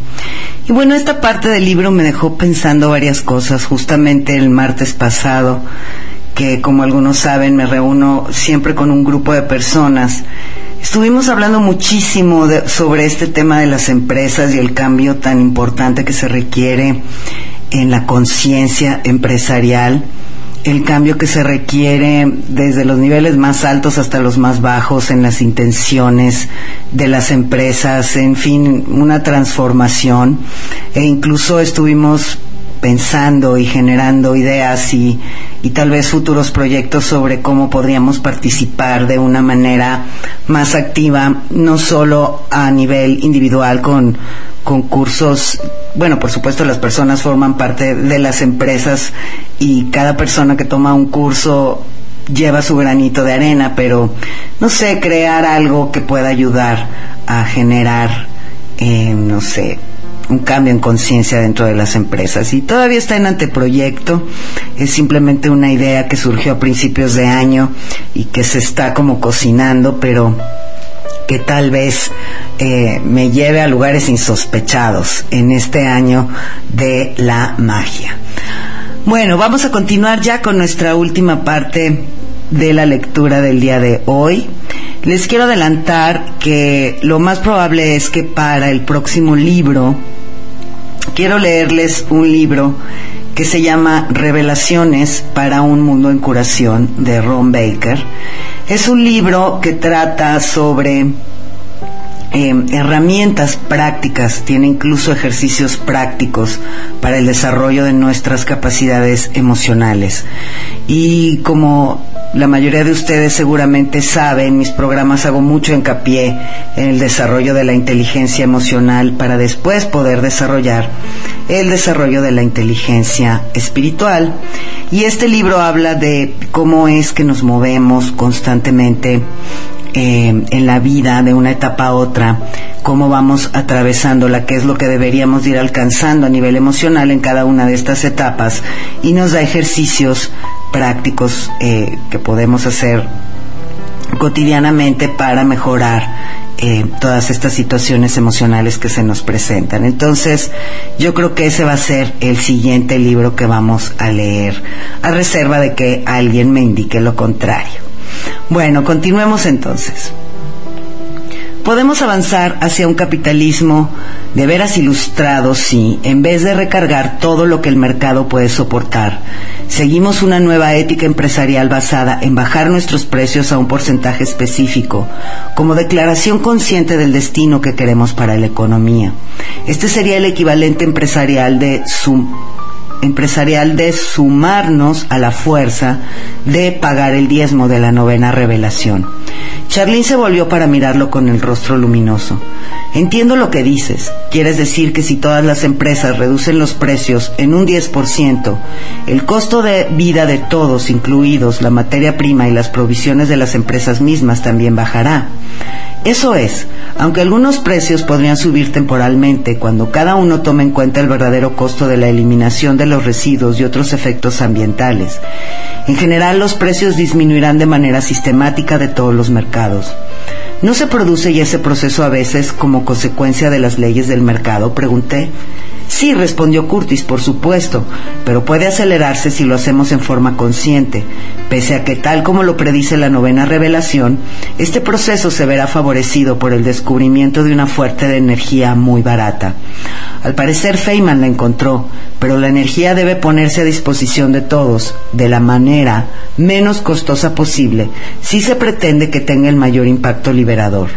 A: Y bueno, esta parte del libro me dejó pensando varias cosas. Justamente el martes pasado, que como algunos saben me reúno siempre con un grupo de personas, estuvimos hablando muchísimo sobre este tema de las empresas y el cambio tan importante que se requiere en la conciencia empresarial el cambio que se requiere desde los niveles más altos hasta los más bajos en las intenciones de las empresas, en fin, una transformación. E incluso estuvimos pensando y generando ideas y, y, tal vez futuros proyectos sobre cómo podríamos participar de una manera más activa, no solo a nivel individual con concursos, bueno, por supuesto las personas forman parte de las empresas y cada persona que toma un curso lleva su granito de arena, pero no sé, crear algo que pueda ayudar a generar, eh, no sé, un cambio en conciencia dentro de las empresas. Y todavía está en anteproyecto, es simplemente una idea que surgió a principios de año y que se está como cocinando, pero que tal vez eh, me lleve a lugares insospechados en este año de la magia. Bueno, vamos a continuar ya con nuestra última parte de la lectura del día de hoy. Les quiero adelantar que lo más probable es que para el próximo libro quiero leerles un libro que se llama Revelaciones para un mundo en curación de Ron Baker. Es un libro que trata sobre eh, herramientas prácticas, tiene incluso ejercicios prácticos para el desarrollo de nuestras capacidades emocionales. Y como la mayoría de ustedes seguramente saben, en mis programas hago mucho hincapié en el desarrollo de la inteligencia emocional para después poder desarrollar el desarrollo de la inteligencia espiritual. Y este libro habla de cómo es que nos movemos constantemente eh, en la vida de una etapa a otra, cómo vamos atravesándola, qué es lo que deberíamos ir alcanzando a nivel emocional en cada una de estas etapas y nos da ejercicios prácticos eh, que podemos hacer cotidianamente para mejorar eh, todas estas situaciones emocionales que se nos presentan. Entonces, yo creo que ese va a ser el siguiente libro que vamos a leer, a reserva de que alguien me indique lo contrario. Bueno, continuemos entonces. Podemos avanzar hacia un capitalismo de veras ilustrado si, en vez de recargar todo lo que el mercado puede soportar, seguimos una nueva ética empresarial basada en bajar nuestros precios a un porcentaje específico, como declaración consciente del destino que queremos para la economía. Este sería el equivalente empresarial de sum empresarial de sumarnos a la fuerza de pagar el diezmo de la novena revelación. Charlene se volvió para mirarlo con el rostro luminoso. Entiendo lo que dices. Quieres decir que si todas las empresas reducen los precios en un 10%, el costo de vida de todos, incluidos la materia prima y las provisiones de las empresas mismas, también bajará. Eso es, aunque algunos precios podrían subir temporalmente cuando cada uno tome en cuenta el verdadero costo de la eliminación de los residuos y otros efectos ambientales. En general, los precios disminuirán de manera sistemática de todos los mercados. ¿No se produce ya ese proceso a veces como consecuencia de las leyes del mercado? Pregunté. Sí, respondió Curtis, por supuesto, pero puede acelerarse si lo hacemos en forma consciente, pese a que tal como lo predice la novena revelación, este proceso se verá favorecido por el descubrimiento de una fuerte de energía muy barata. Al parecer Feynman la encontró, pero la energía debe ponerse a disposición de todos, de la manera menos costosa posible, si se pretende que tenga el mayor impacto liberador.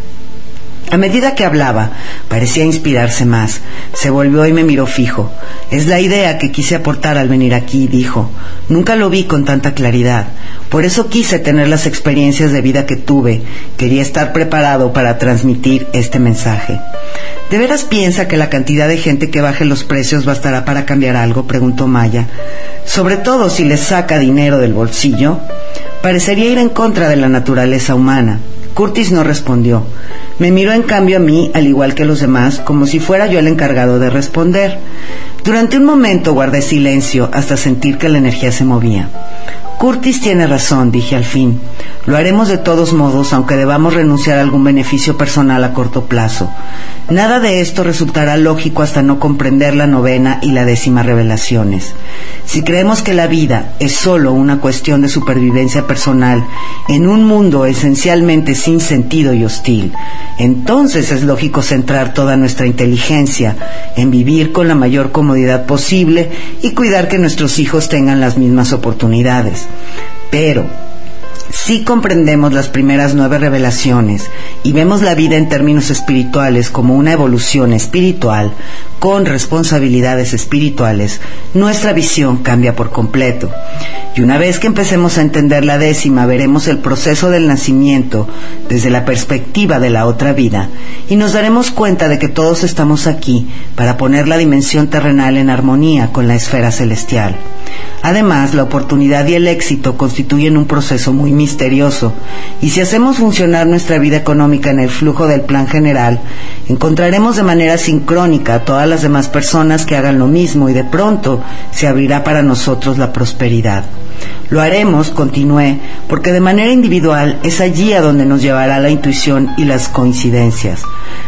A: A medida que hablaba, parecía inspirarse más. Se volvió y me miró fijo. Es la idea que quise aportar al venir aquí, dijo. Nunca lo vi con tanta claridad. Por eso quise tener las experiencias de vida que tuve. Quería estar preparado para transmitir este mensaje. ¿De veras piensa que la cantidad de gente que baje los precios bastará para cambiar algo? preguntó Maya. Sobre todo si les saca dinero del bolsillo. Parecería ir en contra de la naturaleza humana. Curtis no respondió. Me miró en cambio a mí, al igual que los demás, como si fuera yo el encargado de responder. Durante un momento guardé silencio hasta sentir que la energía se movía. Curtis tiene razón, dije al fin. Lo haremos de todos modos, aunque debamos renunciar a algún beneficio personal a corto plazo. Nada de esto resultará lógico hasta no comprender la novena y la décima revelaciones. Si creemos que la vida es solo una cuestión de supervivencia personal en un mundo esencialmente sin sentido y hostil, entonces es lógico centrar toda nuestra inteligencia en vivir con la mayor comodidad posible y cuidar que nuestros hijos tengan las mismas oportunidades. Pero si comprendemos las primeras nueve revelaciones y vemos la vida en términos espirituales como una evolución espiritual con responsabilidades espirituales, nuestra visión cambia por completo. Y una vez que empecemos a entender la décima, veremos el proceso del nacimiento desde la perspectiva de la otra vida y nos daremos cuenta de que todos estamos aquí para poner la dimensión terrenal en armonía con la esfera celestial. Además, la oportunidad y el éxito constituyen un proceso muy misterioso, y si hacemos funcionar nuestra vida económica en el flujo del plan general, encontraremos de manera sincrónica a todas las demás personas que hagan lo mismo y de pronto se abrirá para nosotros la prosperidad. Lo haremos, continué, porque de manera individual es allí a donde nos llevará la intuición y las coincidencias.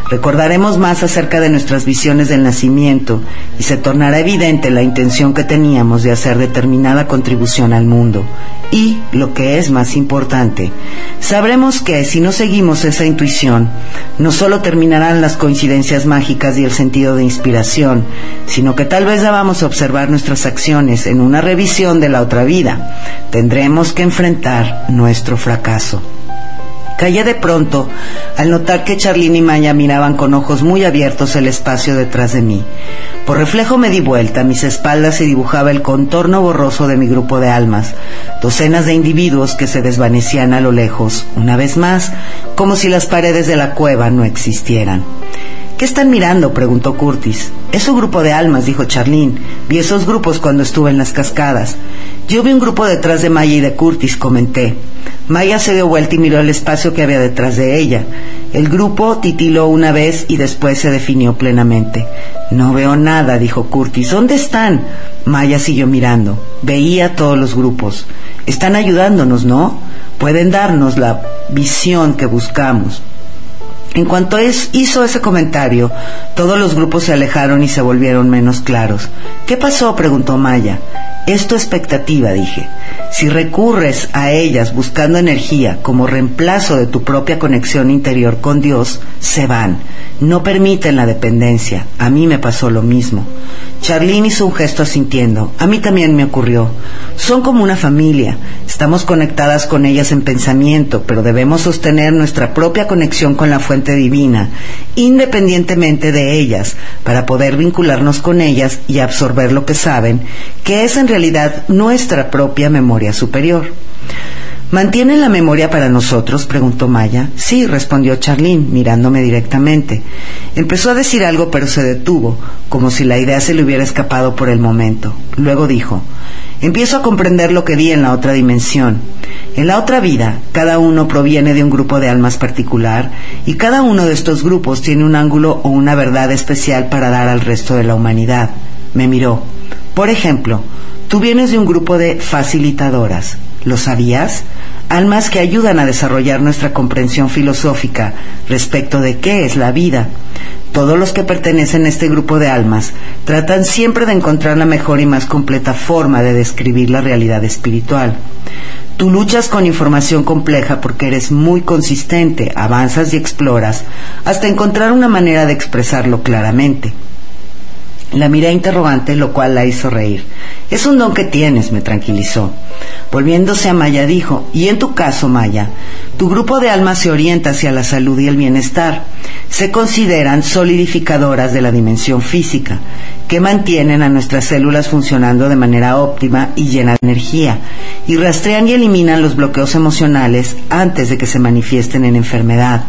A: Recordaremos más acerca de nuestras visiones del nacimiento y se tornará evidente la intención que teníamos de hacer determinada contribución al mundo. Y, lo que es más importante, sabremos que si no seguimos esa intuición, no solo terminarán las coincidencias mágicas y el sentido de inspiración, sino que tal vez debamos observar nuestras acciones en una revisión de la otra vida. Tendremos que enfrentar nuestro fracaso. Callé de pronto al notar que Charlene y Maya miraban con ojos muy abiertos el espacio detrás de mí. Por reflejo me di vuelta, a mis espaldas se dibujaba el contorno borroso de mi grupo de almas, docenas de individuos que se desvanecían a lo lejos, una vez más, como si las paredes de la cueva no existieran. ¿Qué están mirando? preguntó Curtis. Es un grupo de almas, dijo Charlene. Vi esos grupos cuando estuve en las cascadas. Yo vi un grupo detrás de Maya y de Curtis, comenté. Maya se dio vuelta y miró el espacio que había detrás de ella. El grupo titiló una vez y después se definió plenamente. No veo nada, dijo Curtis. ¿Dónde están? Maya siguió mirando. Veía todos los grupos. Están ayudándonos, ¿no? Pueden darnos la visión que buscamos. En cuanto hizo ese comentario, todos los grupos se alejaron y se volvieron menos claros. ¿Qué pasó? preguntó Maya. Es tu expectativa, dije. Si recurres a ellas buscando energía como reemplazo de tu propia conexión interior con Dios, se van. No permiten la dependencia. A mí me pasó lo mismo. Charlene hizo un gesto asintiendo. A mí también me ocurrió. Son como una familia. Estamos conectadas con ellas en pensamiento, pero debemos sostener nuestra propia conexión con la fuente divina, independientemente de ellas, para poder vincularnos con ellas y absorber lo que saben, que es en realidad nuestra propia memoria superior. ¿Mantienen la memoria para nosotros? preguntó Maya. Sí, respondió Charlene, mirándome directamente. Empezó a decir algo, pero se detuvo, como si la idea se le hubiera escapado por el momento. Luego dijo, Empiezo a comprender lo que vi en la otra dimensión. En la otra vida, cada uno proviene de un grupo de almas particular y cada uno de estos grupos tiene un ángulo o una verdad especial para dar al resto de la humanidad. Me miró. Por ejemplo, tú vienes de un grupo de facilitadoras. ¿Lo sabías? Almas que ayudan a desarrollar nuestra comprensión filosófica respecto de qué es la vida. Todos los que pertenecen a este grupo de almas tratan siempre de encontrar la mejor y más completa forma de describir la realidad espiritual. Tú luchas con información compleja porque eres muy consistente, avanzas y exploras hasta encontrar una manera de expresarlo claramente. La miré interrogante, lo cual la hizo reír. Es un don que tienes, me tranquilizó. Volviéndose a Maya dijo, y en tu caso, Maya, tu grupo de almas se orienta hacia la salud y el bienestar. Se consideran solidificadoras de la dimensión física, que mantienen a nuestras células funcionando de manera óptima y llena de energía, y rastrean y eliminan los bloqueos emocionales antes de que se manifiesten en enfermedad.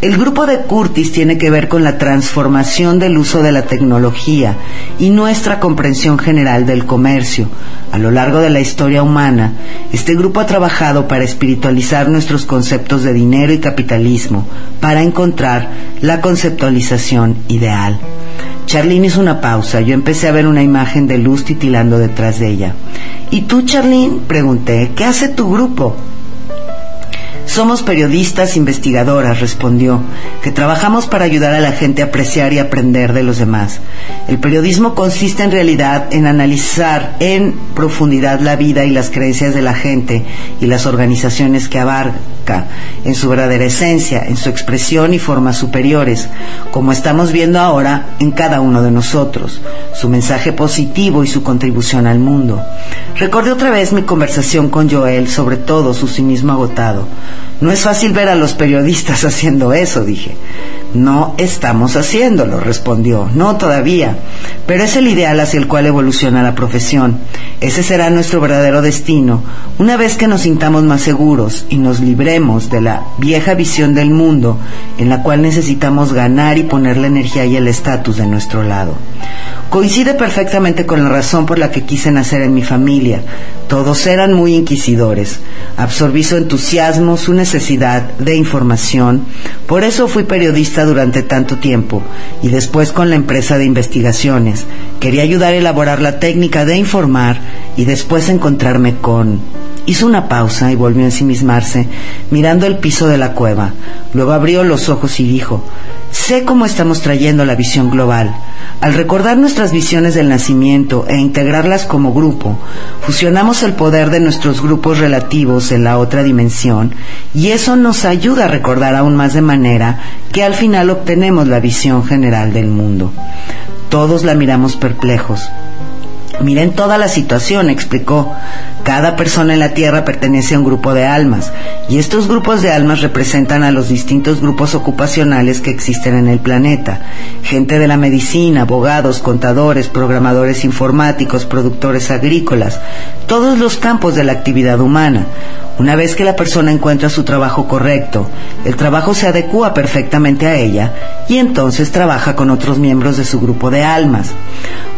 A: El grupo de Curtis tiene que ver con la transformación del uso de la tecnología y nuestra comprensión general del comercio. A lo largo de la historia humana, este grupo ha trabajado para espiritualizar nuestros conceptos de dinero y capitalismo, para encontrar la conceptualización ideal. Charlene hizo una pausa. Yo empecé a ver una imagen de luz titilando detrás de ella. ¿Y tú, Charlene? Pregunté. ¿Qué hace tu grupo? Somos periodistas investigadoras, respondió, que trabajamos para ayudar a la gente a apreciar y aprender de los demás. El periodismo consiste en realidad en analizar en profundidad la vida y las creencias de la gente y las organizaciones que abarca, en su verdadera esencia, en su expresión y formas superiores, como estamos viendo ahora en cada uno de nosotros, su mensaje positivo y su contribución al mundo. Recordé otra vez mi conversación con Joel sobre todo su cinismo agotado. No es fácil ver a los periodistas haciendo eso, dije. No estamos haciéndolo, respondió. No todavía. Pero es el ideal hacia el cual evoluciona la profesión. Ese será nuestro verdadero destino, una vez que nos sintamos más seguros y nos libremos de la vieja visión del mundo en la cual necesitamos ganar y poner la energía y el estatus de nuestro lado. Coincide perfectamente con la razón por la que quise nacer en mi familia. Todos eran muy inquisidores. Absorbí su entusiasmo, su necesidad de información. Por eso fui periodista durante tanto tiempo y después con la empresa de investigaciones. Quería ayudar a elaborar la técnica de informar y después encontrarme con... Hizo una pausa y volvió a ensimismarse, mirando el piso de la cueva. Luego abrió los ojos y dijo, Sé cómo estamos trayendo la visión global. Al recordar nuestras visiones del nacimiento e integrarlas como grupo, fusionamos el poder de nuestros grupos relativos en la otra dimensión y eso nos ayuda a recordar aún más de manera que al final obtenemos la visión general del mundo. Todos la miramos perplejos. Miren toda la situación, explicó. Cada persona en la Tierra pertenece a un grupo de almas y estos grupos de almas representan a los distintos grupos ocupacionales que existen en el planeta. Gente de la medicina, abogados, contadores, programadores informáticos, productores agrícolas, todos los campos de la actividad humana. Una vez que la persona encuentra su trabajo correcto, el trabajo se adecua perfectamente a ella y entonces trabaja con otros miembros de su grupo de almas.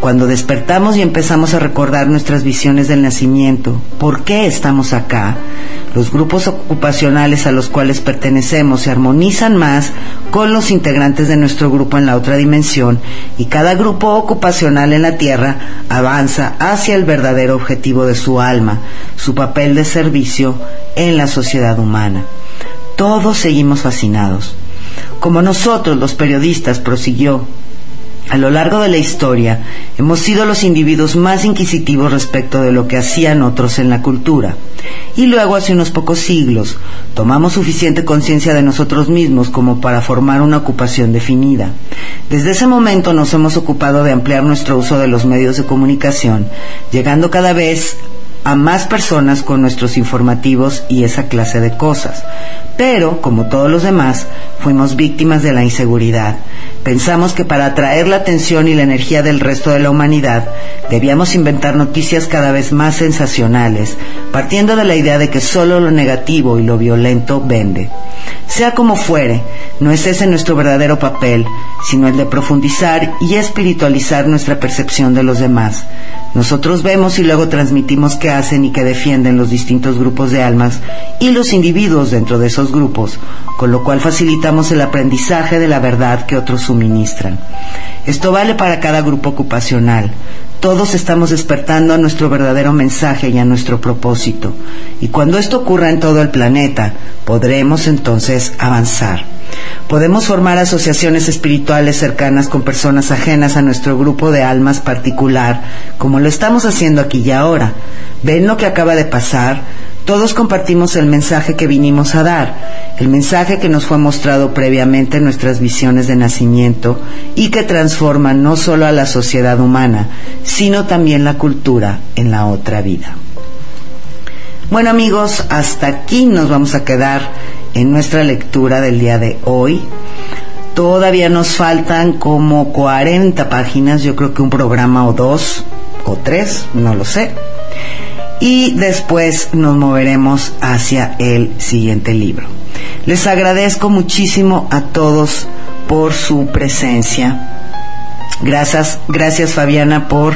A: Cuando despertamos y empezamos a recordar nuestras visiones del nacimiento, por qué estamos acá, los grupos ocupacionales a los cuales pertenecemos se armonizan más con los integrantes de nuestro grupo en la otra dimensión y cada grupo ocupacional en la Tierra avanza hacia el verdadero objetivo de su alma, su papel de servicio en la sociedad humana. Todos seguimos fascinados. Como nosotros los periodistas, prosiguió, a lo largo de la historia hemos sido los individuos más inquisitivos respecto de lo que hacían otros en la cultura. Y luego, hace unos pocos siglos, tomamos suficiente conciencia de nosotros mismos como para formar una ocupación definida. Desde ese momento nos hemos ocupado de ampliar nuestro uso de los medios de comunicación, llegando cada vez a más personas con nuestros informativos y esa clase de cosas. Pero, como todos los demás, fuimos víctimas de la inseguridad. Pensamos que para atraer la atención y la energía del resto de la humanidad, debíamos inventar noticias cada vez más sensacionales, partiendo de la idea de que solo lo negativo y lo violento vende. Sea como fuere, no es ese nuestro verdadero papel, sino el de profundizar y espiritualizar nuestra percepción de los demás. Nosotros vemos y luego transmitimos qué hacen y qué defienden los distintos grupos de almas y los individuos dentro de esos grupos, con lo cual facilitamos el aprendizaje de la verdad que otros Esto vale para cada grupo ocupacional. Todos estamos despertando a nuestro verdadero mensaje y a nuestro propósito. Y cuando esto ocurra en todo el planeta, podremos entonces avanzar. Podemos formar asociaciones espirituales cercanas con personas ajenas a nuestro grupo de almas particular, como lo estamos haciendo aquí y ahora. ¿Ven lo que acaba de pasar? Todos compartimos el mensaje que vinimos a dar, el mensaje que nos fue mostrado previamente en nuestras visiones de nacimiento y que transforma no solo a la sociedad humana, sino también la cultura en la otra vida. Bueno amigos, hasta aquí nos vamos a quedar en nuestra lectura del día de hoy. Todavía nos faltan como 40 páginas, yo creo que un programa o dos o tres, no lo sé. Y después nos moveremos hacia el siguiente libro. Les agradezco muchísimo a todos por su presencia. Gracias, gracias Fabiana por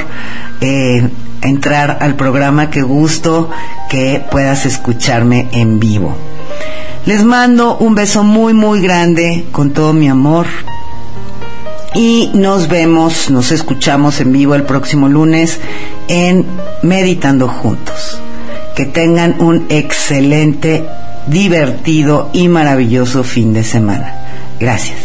A: eh, entrar al programa. Qué gusto que puedas escucharme en vivo. Les mando un beso muy, muy grande con todo mi amor. Y nos vemos, nos escuchamos en vivo el próximo lunes en Meditando Juntos. Que tengan un excelente, divertido y maravilloso fin de semana. Gracias.